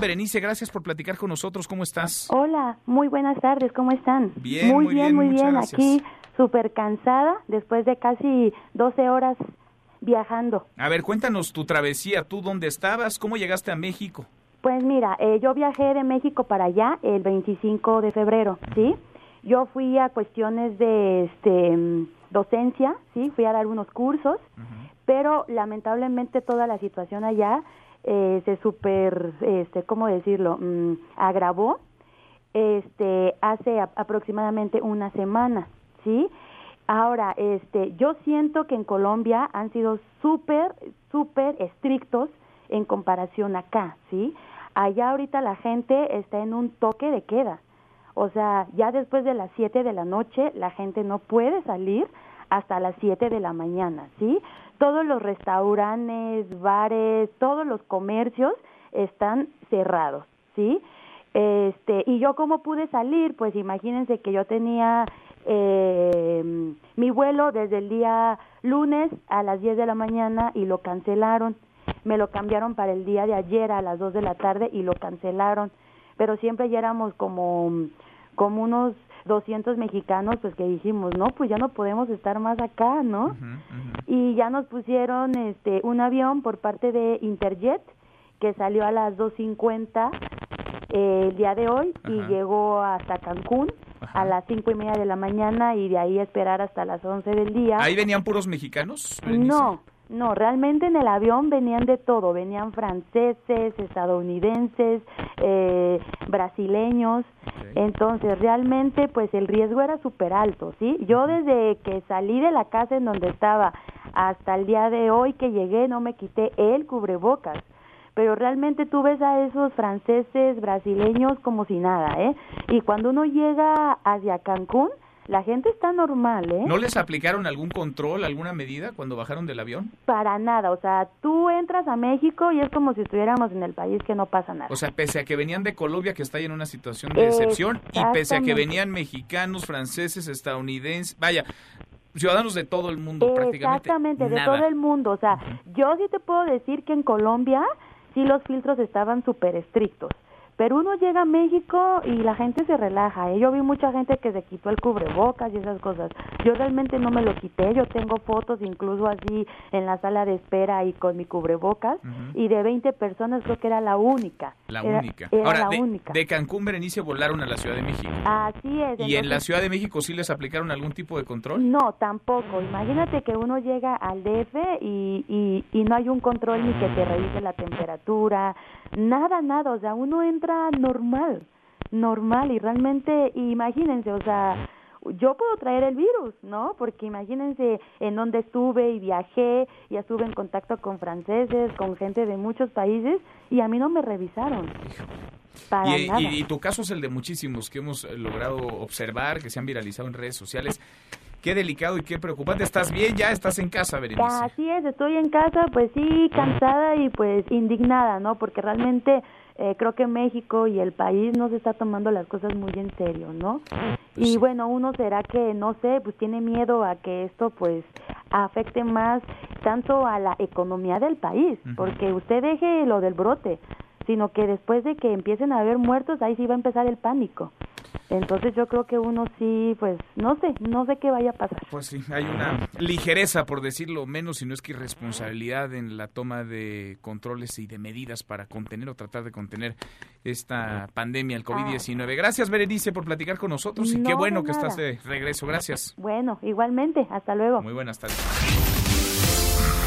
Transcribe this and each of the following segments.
Berenice, gracias por platicar con nosotros. ¿Cómo estás? Hola, muy buenas tardes, ¿cómo están? Bien, muy, muy bien, bien, muy bien. gracias. Aquí súper cansada después de casi 12 horas viajando. A ver, cuéntanos tu travesía. ¿Tú dónde estabas? ¿Cómo llegaste a México? Pues mira, eh, yo viajé de México para allá el 25 de febrero, ¿sí? Yo fui a cuestiones de este, docencia, ¿sí? Fui a dar unos cursos, pero lamentablemente toda la situación allá eh, se super, este, ¿cómo decirlo? Mm, agravó este, hace aproximadamente una semana, ¿sí? Ahora, este, yo siento que en Colombia han sido súper, súper estrictos en comparación acá, ¿sí? Allá ahorita la gente está en un toque de queda. O sea, ya después de las 7 de la noche la gente no puede salir hasta las 7 de la mañana, ¿sí? Todos los restaurantes, bares, todos los comercios están cerrados, ¿sí? Este, y yo cómo pude salir, pues imagínense que yo tenía eh, mi vuelo desde el día lunes a las 10 de la mañana y lo cancelaron. Me lo cambiaron para el día de ayer a las 2 de la tarde y lo cancelaron. Pero siempre ya éramos como, como unos 200 mexicanos, pues que dijimos, no, pues ya no podemos estar más acá, ¿no? Y ya nos pusieron este un avión por parte de Interjet que salió a las 2.50 eh, el día de hoy y llegó hasta Cancún Ajá. a las cinco y media de la mañana y de ahí esperar hasta las 11 del día. ¿Ahí venían puros mexicanos? Berenice? No, no, realmente en el avión venían de todo, venían franceses, estadounidenses, eh, brasileños, entonces realmente pues el riesgo era súper alto, ¿sí? Yo desde que salí de la casa en donde estaba hasta el día de hoy que llegué no me quité el cubrebocas. Pero realmente tú ves a esos franceses, brasileños como si nada, ¿eh? Y cuando uno llega hacia Cancún, la gente está normal, ¿eh? ¿No les aplicaron algún control, alguna medida cuando bajaron del avión? Para nada, o sea, tú entras a México y es como si estuviéramos en el país que no pasa nada. O sea, pese a que venían de Colombia, que está ahí en una situación de excepción, y pese a que venían mexicanos, franceses, estadounidenses, vaya, ciudadanos de todo el mundo prácticamente. Exactamente, de nada. todo el mundo, o sea, yo sí te puedo decir que en Colombia sí los filtros estaban súper estrictos. Pero uno llega a México y la gente se relaja. ¿eh? Yo vi mucha gente que se quitó el cubrebocas y esas cosas. Yo realmente no me lo quité. Yo tengo fotos incluso así en la sala de espera y con mi cubrebocas. Y de 20 personas creo que era la única. La Era- única. Era Ahora, la de, única. de Cancún, Berenice, volaron a la Ciudad de México. Así es. ¿Y en la Ciudad de México sí les aplicaron algún tipo de control? No, tampoco. Imagínate que uno llega al DF y, y, y no hay un control ni que te revise la temperatura, nada, nada. O sea, uno entra normal, normal y realmente, imagínense, o sea, yo puedo traer el virus, ¿no? Porque imagínense en dónde estuve y viajé, ya estuve en contacto con franceses, con gente de muchos países y a mí no me revisaron. Para Y, nada. y- y tu caso es el de muchísimos que hemos eh, logrado observar, que se han viralizado en redes sociales. Qué delicado y qué preocupante. ¿Estás bien? Ya estás en casa, Berenice. Así es, estoy en casa, pues sí, cansada y pues indignada, ¿no? Porque realmente eh, creo que México y el país no se está tomando las cosas muy en serio, ¿no? Pues y bueno, uno será que, no sé, pues tiene miedo a que esto pues afecte más tanto a la economía del país, porque usted deje lo del brote, sino que después de que empiecen a haber muertos, ahí sí va a empezar el pánico. Entonces yo creo que uno sí, pues no sé, no sé qué vaya a pasar. Pues sí, hay una ligereza, por decirlo menos, si no es que irresponsabilidad en la toma de controles y de medidas para contener o tratar de contener esta pandemia, el COVID-19. Gracias, Berenice, por platicar con nosotros y No, qué bueno que estás de regreso. Gracias. Bueno, igualmente, hasta luego. Muy buenas tardes.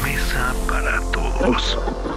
Mesa para todos.